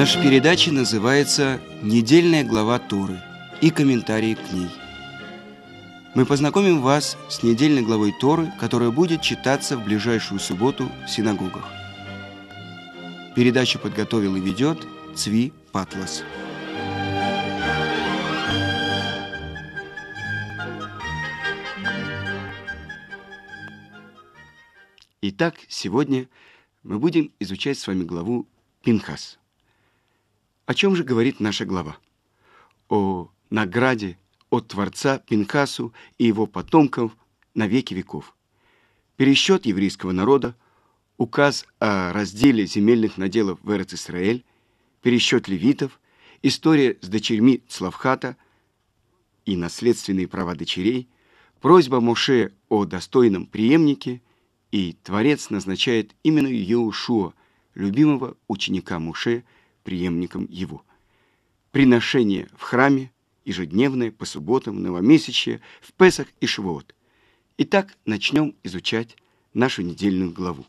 Наша передача называется «Недельная глава Торы» и комментарии к ней. Мы познакомим вас с недельной главой Торы, которая будет читаться в ближайшую субботу в синагогах. Передачу подготовил и ведет Цви Патлас. Итак, сегодня мы будем изучать с вами главу Пинхас. О чем же говорит наша глава? О награде от Творца Пинхасу и его потомков на веки веков. Пересчет еврейского народа, указ о разделе земельных наделов в Эрец-Исраэль, пересчет левитов, история с дочерьми Славхата и наследственные права дочерей, просьба Моше о достойном преемнике – и Творец назначает именно Еушуа, любимого ученика Муше, преемником его. Приношение в храме, ежедневное, по субботам, новомесячье, в Песах и Швуот. Итак, начнем изучать нашу недельную главу.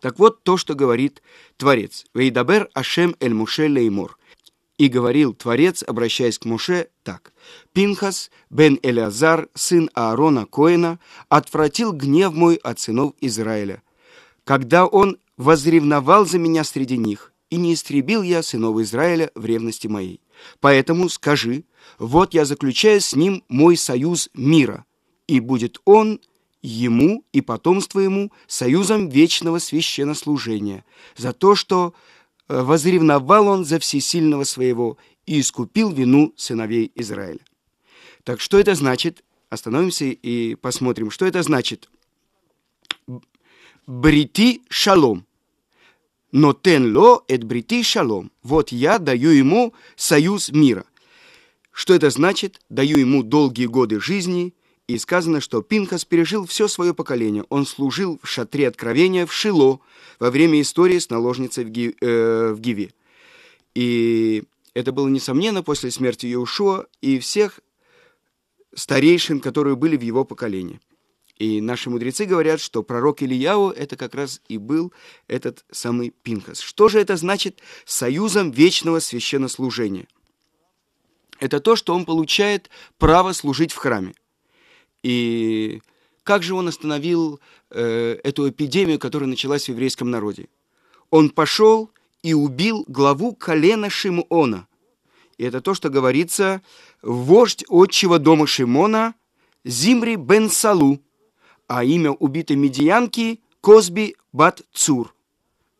Так вот то, что говорит Творец. «Вейдабер Ашем эль Муше леймор». И говорил Творец, обращаясь к Муше, так. «Пинхас, бен Элиазар, сын Аарона Коина, отвратил гнев мой от сынов Израиля, когда он возревновал за меня среди них, и не истребил я сынов Израиля в ревности моей. Поэтому скажи, вот я заключаю с ним мой союз мира, и будет он ему и потомство ему союзом вечного священнослужения, за то, что Э, возревновал он за всесильного своего и искупил вину сыновей Израиля. Так что это значит? Остановимся и посмотрим, что это значит. Брити шалом. Но тен ло эт брити шалом. Вот я даю ему союз мира. Что это значит? Даю ему долгие годы жизни, и сказано, что Пинхас пережил все свое поколение. Он служил в шатре откровения в Шило во время истории с наложницей в, Ги, э, в Гиве. И это было, несомненно, после смерти Иешуа и всех старейшин, которые были в его поколении. И наши мудрецы говорят, что пророк Ильяу это как раз и был этот самый Пинхас. Что же это значит союзом вечного священнослужения? Это то, что он получает право служить в храме. И как же он остановил э, эту эпидемию, которая началась в еврейском народе? Он пошел и убил главу колена Шимона. И это то, что говорится вождь отчего дома Шимона Зимри бен Салу, а имя убитой медианки Козби бат Цур,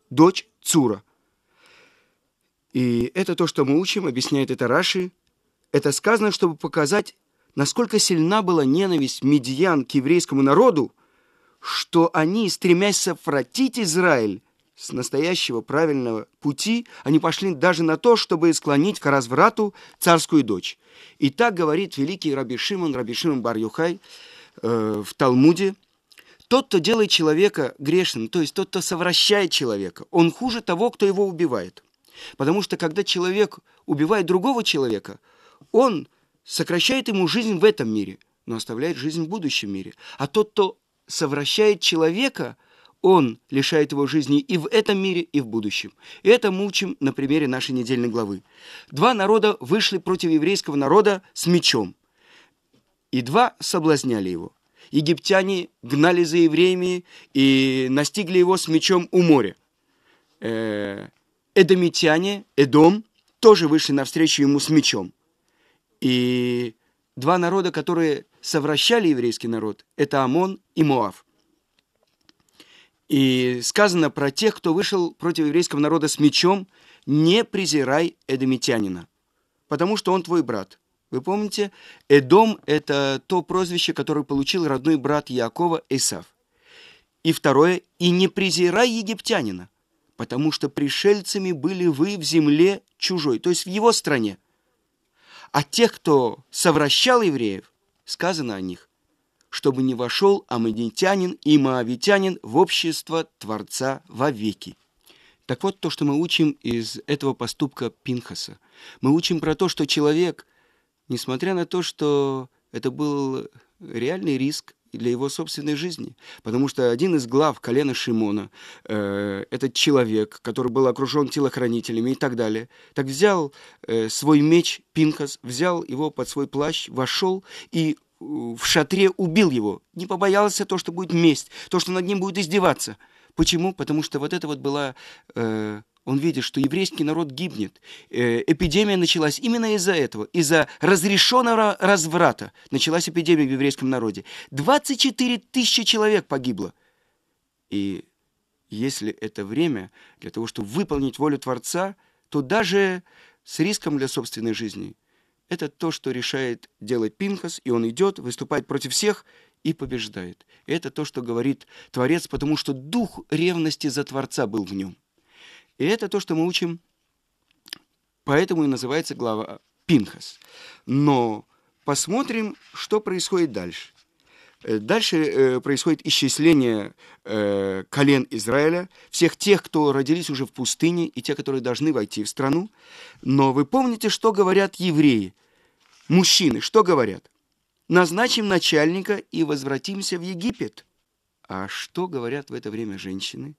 дочь Цура. И это то, что мы учим, объясняет это Раши. Это сказано, чтобы показать насколько сильна была ненависть медиан к еврейскому народу, что они, стремясь совратить Израиль с настоящего правильного пути, они пошли даже на то, чтобы склонить к разврату царскую дочь. И так говорит великий Раби Шимон, Раби Шимон Бар-Юхай э, в Талмуде, тот, кто делает человека грешным, то есть тот, кто совращает человека, он хуже того, кто его убивает. Потому что когда человек убивает другого человека, он сокращает ему жизнь в этом мире, но оставляет жизнь в будущем мире. А тот, кто совращает человека, он лишает его жизни и в этом мире, и в будущем. И это мы учим на примере нашей недельной главы. Два народа вышли против еврейского народа с мечом, и два соблазняли его. Египтяне гнали за евреями и настигли его с мечом у моря. Э, эдомитяне, Эдом, тоже вышли навстречу ему с мечом. И два народа, которые совращали еврейский народ, это Амон и Моав. И сказано про тех, кто вышел против еврейского народа с мечом, не презирай эдомитянина, потому что он твой брат. Вы помните, Эдом – это то прозвище, которое получил родной брат Якова Исав. И второе – и не презирай египтянина, потому что пришельцами были вы в земле чужой, то есть в его стране. А тех, кто совращал евреев, сказано о них, чтобы не вошел амадитянин и моавитянин в общество Творца вовеки. Так вот, то, что мы учим из этого поступка Пинхаса. Мы учим про то, что человек, несмотря на то, что это был реальный риск, для его собственной жизни. Потому что один из глав колена Шимона, э, этот человек, который был окружен телохранителями и так далее, так взял э, свой меч Пинхас, взял его под свой плащ, вошел и э, в шатре убил его. Не побоялся то, что будет месть, то, что над ним будет издеваться. Почему? Потому что вот это вот была... Э, он видит, что еврейский народ гибнет. Э, эпидемия началась именно из-за этого, из-за разрешенного разврата. Началась эпидемия в еврейском народе. 24 тысячи человек погибло. И если это время для того, чтобы выполнить волю Творца, то даже с риском для собственной жизни это то, что решает делать Пинхас, и он идет, выступает против всех и побеждает. Это то, что говорит Творец, потому что дух ревности за Творца был в нем. И это то, что мы учим, поэтому и называется глава Пинхас. Но посмотрим, что происходит дальше. Э, дальше э, происходит исчисление э, колен Израиля, всех тех, кто родились уже в пустыне, и те, которые должны войти в страну. Но вы помните, что говорят евреи? Мужчины, что говорят? Назначим начальника и возвратимся в Египет. А что говорят в это время женщины?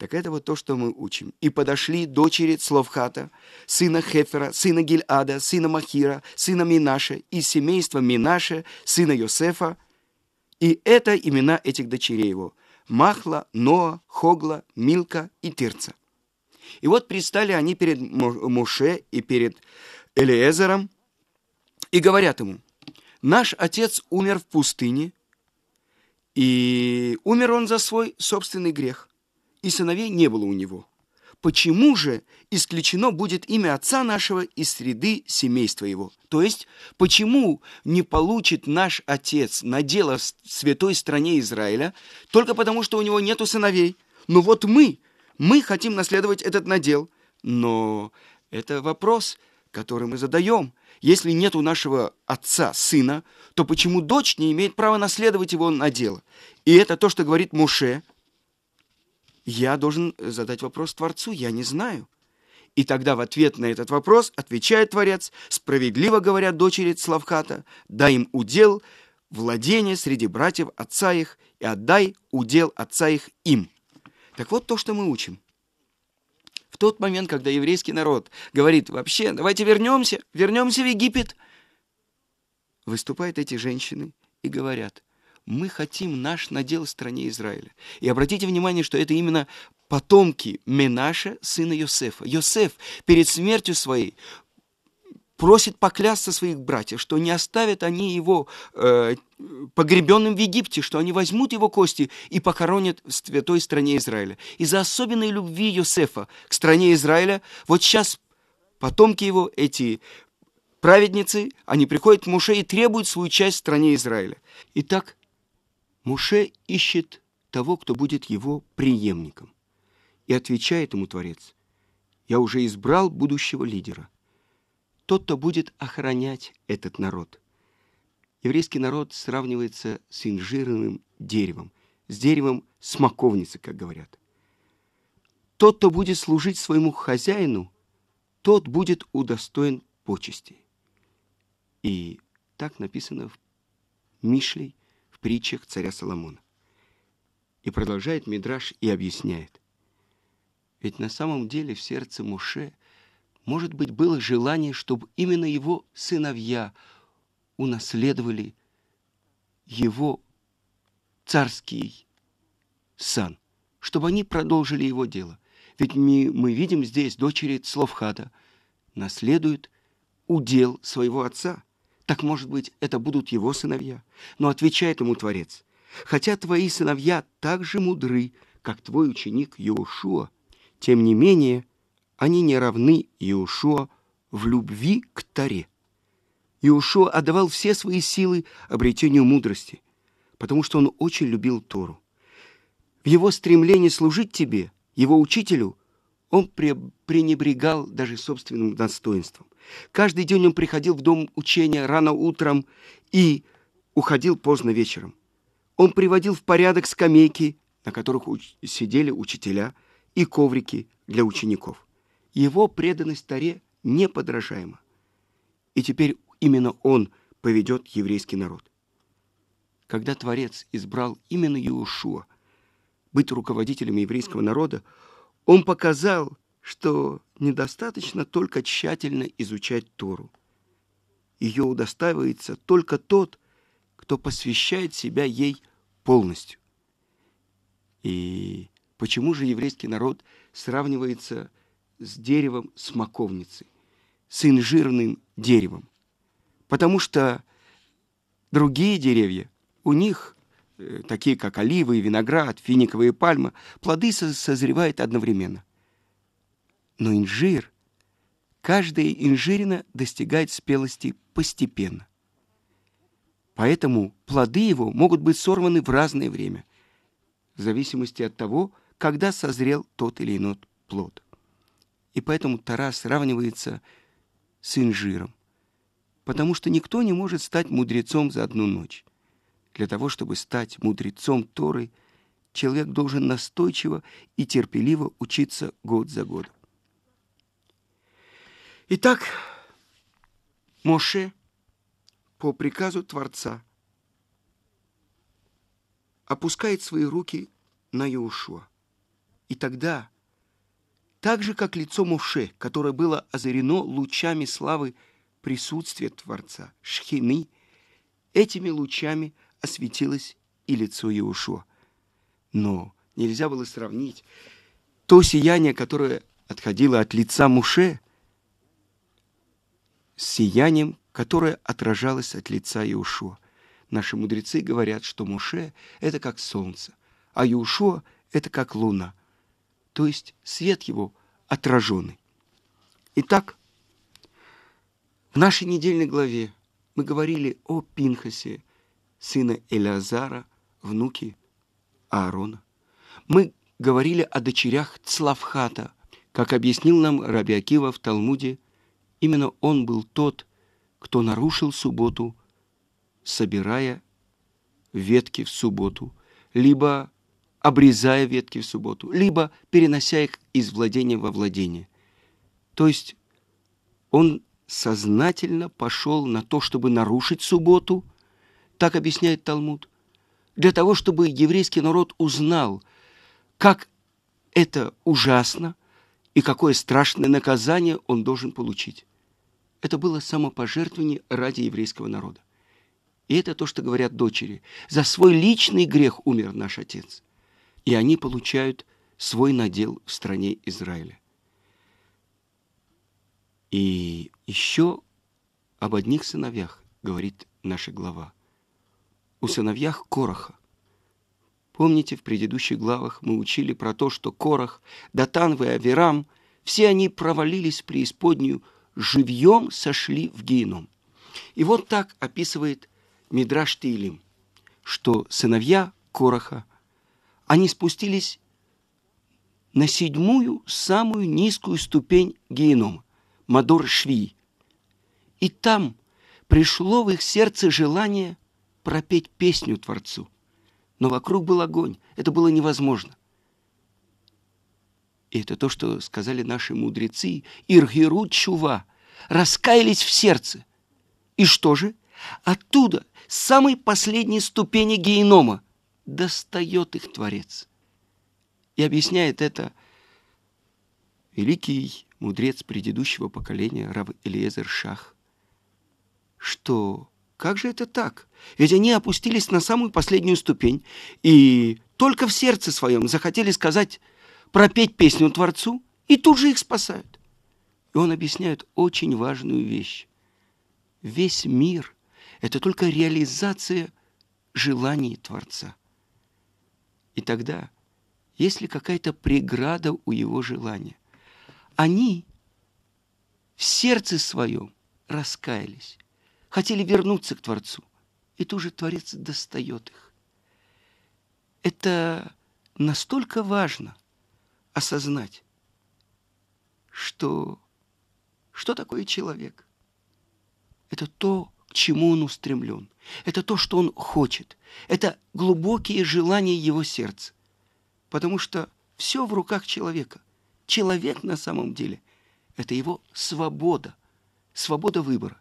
Так это вот то, что мы учим. «И подошли дочери Словхата, сына Хефера, сына Гильада, сына Махира, сына Минаша, из семейства Минаша, сына Йосефа. И это имена этих дочерей его. Махла, Ноа, Хогла, Милка и Тирца. И вот пристали они перед Муше и перед Элиезером и говорят ему, «Наш отец умер в пустыне, и умер он за свой собственный грех и сыновей не было у него. Почему же исключено будет имя отца нашего из среды семейства его? То есть, почему не получит наш отец надела в святой стране Израиля только потому, что у него нету сыновей? Ну вот мы, мы хотим наследовать этот надел. Но это вопрос, который мы задаем. Если нет у нашего отца сына, то почему дочь не имеет права наследовать его надел? И это то, что говорит Муше – я должен задать вопрос Творцу, я не знаю. И тогда в ответ на этот вопрос отвечает Творец, справедливо говоря дочери Славхата, дай им удел, владение среди братьев отца их, и отдай удел отца их им. Так вот то, что мы учим. В тот момент, когда еврейский народ говорит, вообще, давайте вернемся, вернемся в Египет, выступают эти женщины и говорят – мы хотим наш надел в стране Израиля. И обратите внимание, что это именно потомки Менаша, сына Йосефа. Йосеф перед смертью своей просит поклясться своих братьев, что не оставят они его э, погребенным в Египте, что они возьмут его кости и похоронят в святой стране Израиля. Из-за особенной любви Йосефа к стране Израиля, вот сейчас потомки его, эти праведницы, они приходят к Муше и требуют свою часть в стране Израиля. Итак, Муше ищет того, кто будет его преемником. И отвечает ему Творец, «Я уже избрал будущего лидера. Тот, кто будет охранять этот народ». Еврейский народ сравнивается с инжирным деревом, с деревом смоковницы, как говорят. Тот, кто будет служить своему хозяину, тот будет удостоен почести. И так написано в Мишлей, притчах царя Соломона. И продолжает Мидраш и объясняет. Ведь на самом деле в сердце Муше, может быть, было желание, чтобы именно его сыновья унаследовали его царский сан, чтобы они продолжили его дело. Ведь мы, мы видим здесь дочери Цловхада наследуют удел своего отца – так, может быть, это будут его сыновья? Но отвечает ему Творец, хотя твои сыновья так же мудры, как твой ученик Иошуа, тем не менее они не равны Иошуа в любви к Таре. Иошуа отдавал все свои силы обретению мудрости, потому что он очень любил Тору. В его стремлении служить тебе, его учителю, он пренебрегал даже собственным достоинством. Каждый день он приходил в дом учения рано утром и уходил поздно вечером. Он приводил в порядок скамейки, на которых уч сидели учителя, и коврики для учеников. Его преданность Таре неподражаема. И теперь именно он поведет еврейский народ. когда Творец избрал именно Иешуа быть руководителем еврейского народа, он показал, что недостаточно только тщательно изучать Тору. Ее удостаивается только тот, кто посвящает себя ей полностью. И почему же еврейский народ сравнивается с деревом смоковницы, с инжирным деревом? Потому что другие деревья, у них, такие как оливы, виноград, финиковые пальмы, плоды созревают одновременно. Но инжир, каждая инжирина достигает спелости постепенно. Поэтому плоды его могут быть сорваны в разное время, в зависимости от того, когда созрел тот или иной плод. И поэтому Тара сравнивается с инжиром, потому что никто не может стать мудрецом за одну ночь. Для того, чтобы стать мудрецом Торы, человек должен настойчиво и терпеливо учиться год за годом. Итак, Моше по приказу Творца опускает свои руки на Иошуа. И тогда, так же, как лицо Моше, которое было озарено лучами славы присутствия Творца, Шхины, этими лучами осветилось и лицо Иошуа. Но нельзя было сравнить то сияние, которое отходило от лица Муше – с сиянием, которое отражалось от лица Иушуа. Наши мудрецы говорят, что Муше – это как солнце, а Иушуа – это как луна, то есть свет его отраженный. Итак, в нашей недельной главе мы говорили о Пинхасе, сына Элеазара, внуке Аарона. Мы говорили о дочерях Цлавхата, как объяснил нам Раби Акива в Талмуде – Именно он был тот, кто нарушил субботу, собирая ветки в субботу, либо обрезая ветки в субботу, либо перенося их из владения во владение. То есть он сознательно пошел на то, чтобы нарушить субботу, так объясняет Талмуд, для того, чтобы еврейский народ узнал, как это ужасно и какое страшное наказание он должен получить. Это было самопожертвование ради еврейского народа. И это то, что говорят дочери. За свой личный грех умер наш отец. И они получают свой надел в стране Израиля. И еще об одних сыновьях говорит наша глава. У сыновьях Короха. Помните, в предыдущих главах мы учили про то, что Корах, Датан и Аверам, все они провалились в преисподнюю живьем сошли в геном. И вот так описывает Мидраш Тилим, что сыновья Короха, они спустились на седьмую, самую низкую ступень генома, Мадор Шви. И там пришло в их сердце желание пропеть песню Творцу. Но вокруг был огонь, это было невозможно. И это то, что сказали наши мудрецы, Иргиру Чува, раскаялись в сердце. И что же? Оттуда, с самой последней ступени генома, достает их Творец. И объясняет это великий мудрец предыдущего поколения, Рав Элиезер Шах, что как же это так? Ведь они опустились на самую последнюю ступень и только в сердце своем захотели сказать пропеть песню Творцу, и тут же их спасают. И он объясняет очень важную вещь. Весь мир – это только реализация желаний Творца. И тогда, если какая-то преграда у его желания, они в сердце своем раскаялись, хотели вернуться к Творцу, и тут же Творец достает их. Это настолько важно, осознать, что что такое человек? Это то, к чему он устремлен. Это то, что он хочет. Это глубокие желания его сердца. Потому что все в руках человека. Человек на самом деле – это его свобода, свобода выбора.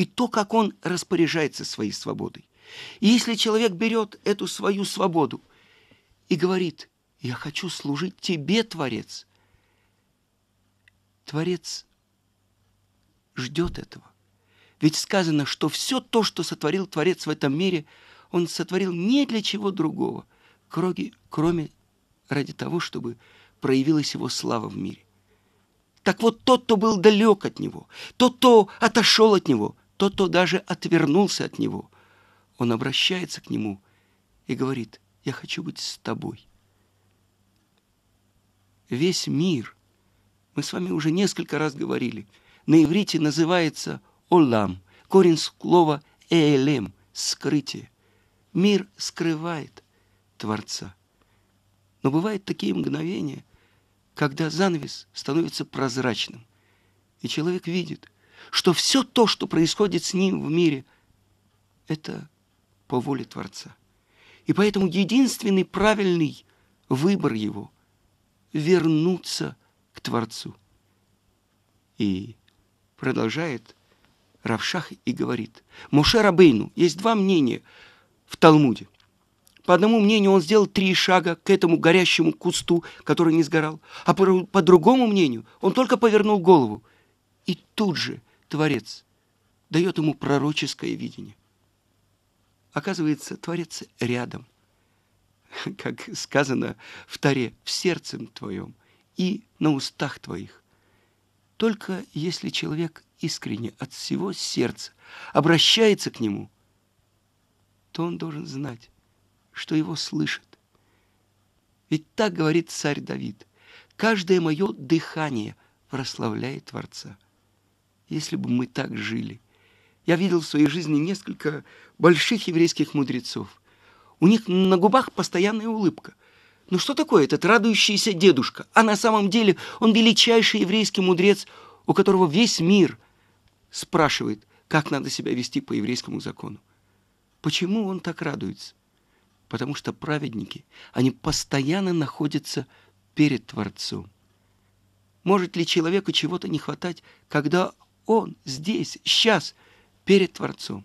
И то, как он распоряжается своей свободой. И если человек берет эту свою свободу и говорит, я хочу служить тебе, Творец, Творец ждет этого. Ведь сказано, что все то, что сотворил Творец в этом мире, он сотворил не для чего другого, кроме, кроме ради того, чтобы проявилась его слава в мире. Так вот, тот, кто был далек от него, тот, кто отошел от него, тот, кто даже отвернулся от него, он обращается к нему и говорит, я хочу быть с тобой. Весь мир, мы с вами уже несколько раз говорили, на иврите называется олам, корень слова элем, скрытие. Мир скрывает Творца. Но бывают такие мгновения, когда занавес становится прозрачным, и человек видит, что все то, что происходит с ним в мире, это по воле Творца. И поэтому единственный правильный выбор его – вернуться к Творцу. И продолжает Равшах и говорит, Моше Рабейну, есть два мнения в Талмуде – по одному мнению, он сделал три шага к этому горящему кусту, который не сгорал. А по, по другому мнению, он только повернул голову. И тут же Творец дает ему пророческое видение. Оказывается, Творец рядом, как сказано в Таре, в сердце твоем и на устах твоих. Только если человек искренне от всего сердца обращается к нему, то он должен знать, что его слышат. Ведь так говорит царь Давид. Каждое мое дыхание прославляет Творца. Если бы мы так жили. Я видел в своей жизни несколько больших еврейских мудрецов. У них на губах постоянная улыбка. Но что такое этот радующийся дедушка? А на самом деле он величайший еврейский мудрец, у которого весь мир спрашивает, как надо себя вести по еврейскому закону. Почему он так радуется? потому что праведники, они постоянно находятся перед Творцом. Может ли человеку чего-то не хватать, когда он здесь, сейчас, перед Творцом?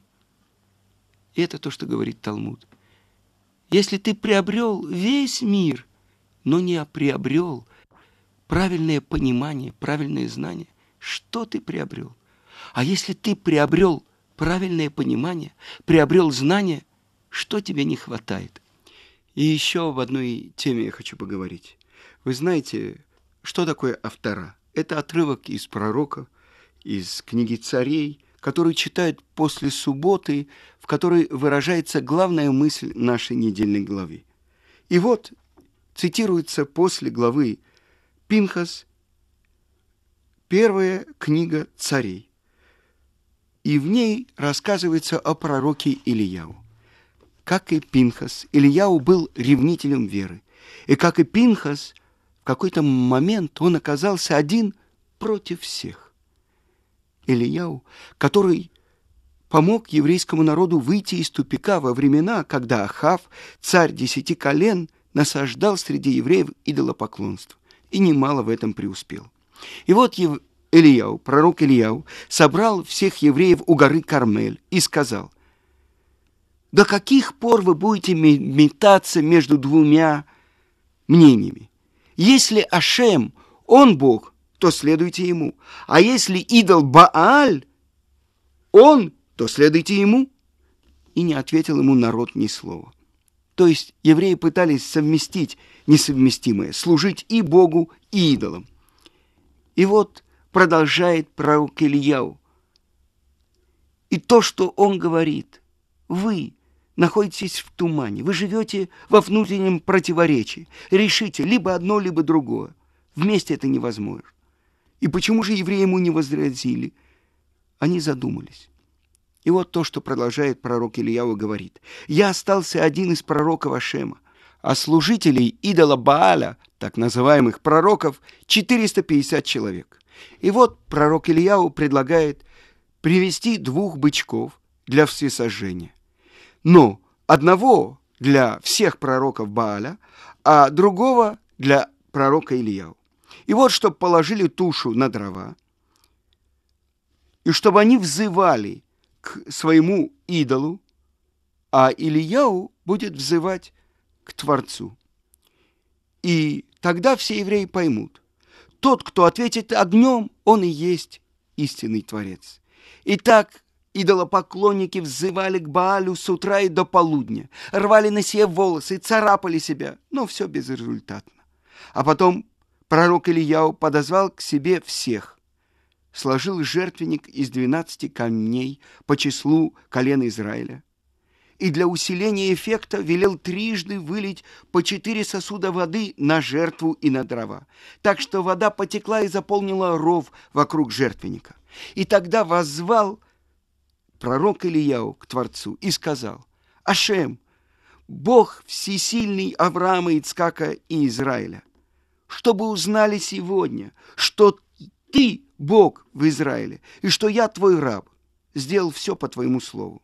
И это то, что говорит Талмуд. Если ты приобрел весь мир, но не приобрел правильное понимание, правильное знание, что ты приобрел? А если ты приобрел правильное понимание, приобрел знание – что тебе не хватает? И еще об одной теме я хочу поговорить. Вы знаете, что такое автора? Это отрывок из пророка, из книги царей, который читают после субботы, в которой выражается главная мысль нашей недельной главы. И вот цитируется после главы Пинхас, первая книга царей. И в ней рассказывается о пророке Ильяу как и Пинхас, Ильяу был ревнителем веры. И как и Пинхас, в какой-то момент он оказался один против всех. Ильяу, который помог еврейскому народу выйти из тупика во времена, когда Ахав, царь десяти колен, насаждал среди евреев идолопоклонство, и немало в этом преуспел. И вот Ильяу, пророк Ильяу, собрал всех евреев у горы Кармель и сказал, до каких пор вы будете метаться между двумя мнениями? Если Ашем, он Бог, то следуйте ему. А если идол Бааль, он, то следуйте ему. И не ответил ему народ ни слова. То есть евреи пытались совместить несовместимое, служить и Богу, и идолам. И вот продолжает пророк Ильяу. И то, что он говорит, вы, находитесь в тумане, вы живете во внутреннем противоречии. Решите либо одно, либо другое. Вместе это невозможно. И почему же евреи ему не возразили? Они задумались. И вот то, что продолжает пророк Ильяу говорит. «Я остался один из пророков Ашема, а служителей идола Бааля, так называемых пророков, 450 человек». И вот пророк Ильяу предлагает привести двух бычков для всесожжения но одного для всех пророков Бааля, а другого для пророка Ильяу. И вот, чтобы положили тушу на дрова, и чтобы они взывали к своему идолу, а Ильяу будет взывать к Творцу. И тогда все евреи поймут, тот, кто ответит огнем, он и есть истинный Творец. Итак, идолопоклонники взывали к Баалю с утра и до полудня, рвали на себе волосы, царапали себя, но все безрезультатно. А потом пророк Ильяу подозвал к себе всех, сложил жертвенник из двенадцати камней по числу колен Израиля, и для усиления эффекта велел трижды вылить по четыре сосуда воды на жертву и на дрова, так что вода потекла и заполнила ров вокруг жертвенника. И тогда воззвал пророк Ильяу к Творцу и сказал, «Ашем, Бог всесильный Авраама, Ицкака и Израиля, чтобы узнали сегодня, что Ты Бог в Израиле, и что я Твой раб, сделал все по Твоему слову.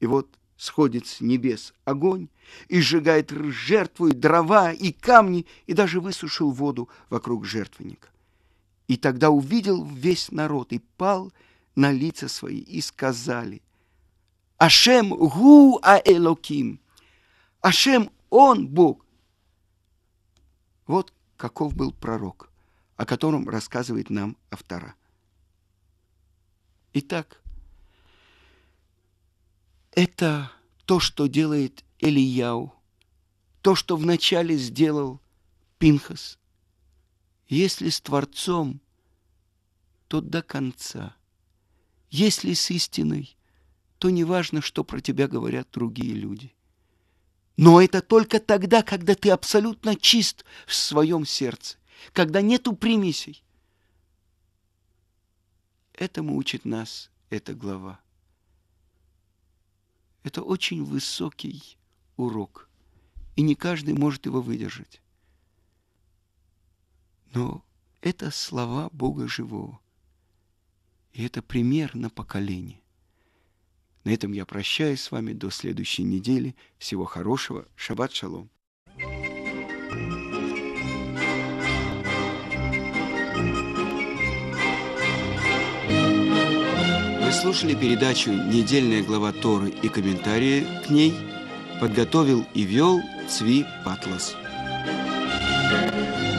И вот сходит с небес огонь и сжигает жертву, и дрова, и камни, и даже высушил воду вокруг жертвенника. И тогда увидел весь народ и пал на лица свои и сказали, «Ашем гу а Элоким! Ашем Он Бог!» Вот каков был пророк, о котором рассказывает нам автора. Итак, это то, что делает Элияу, то, что вначале сделал Пинхас. Если с Творцом, то до конца. Если с истиной, то не важно, что про тебя говорят другие люди. Но это только тогда, когда ты абсолютно чист в своем сердце, когда нету примесей. Этому учит нас эта глава. Это очень высокий урок, и не каждый может его выдержать. Но это слова Бога живого. И это пример на поколение. На этом я прощаюсь с вами до следующей недели. Всего хорошего. Шаббат шалом. Вы слушали передачу «Недельная глава Торы» и комментарии к ней. Подготовил и вел Цви Патлас. thank you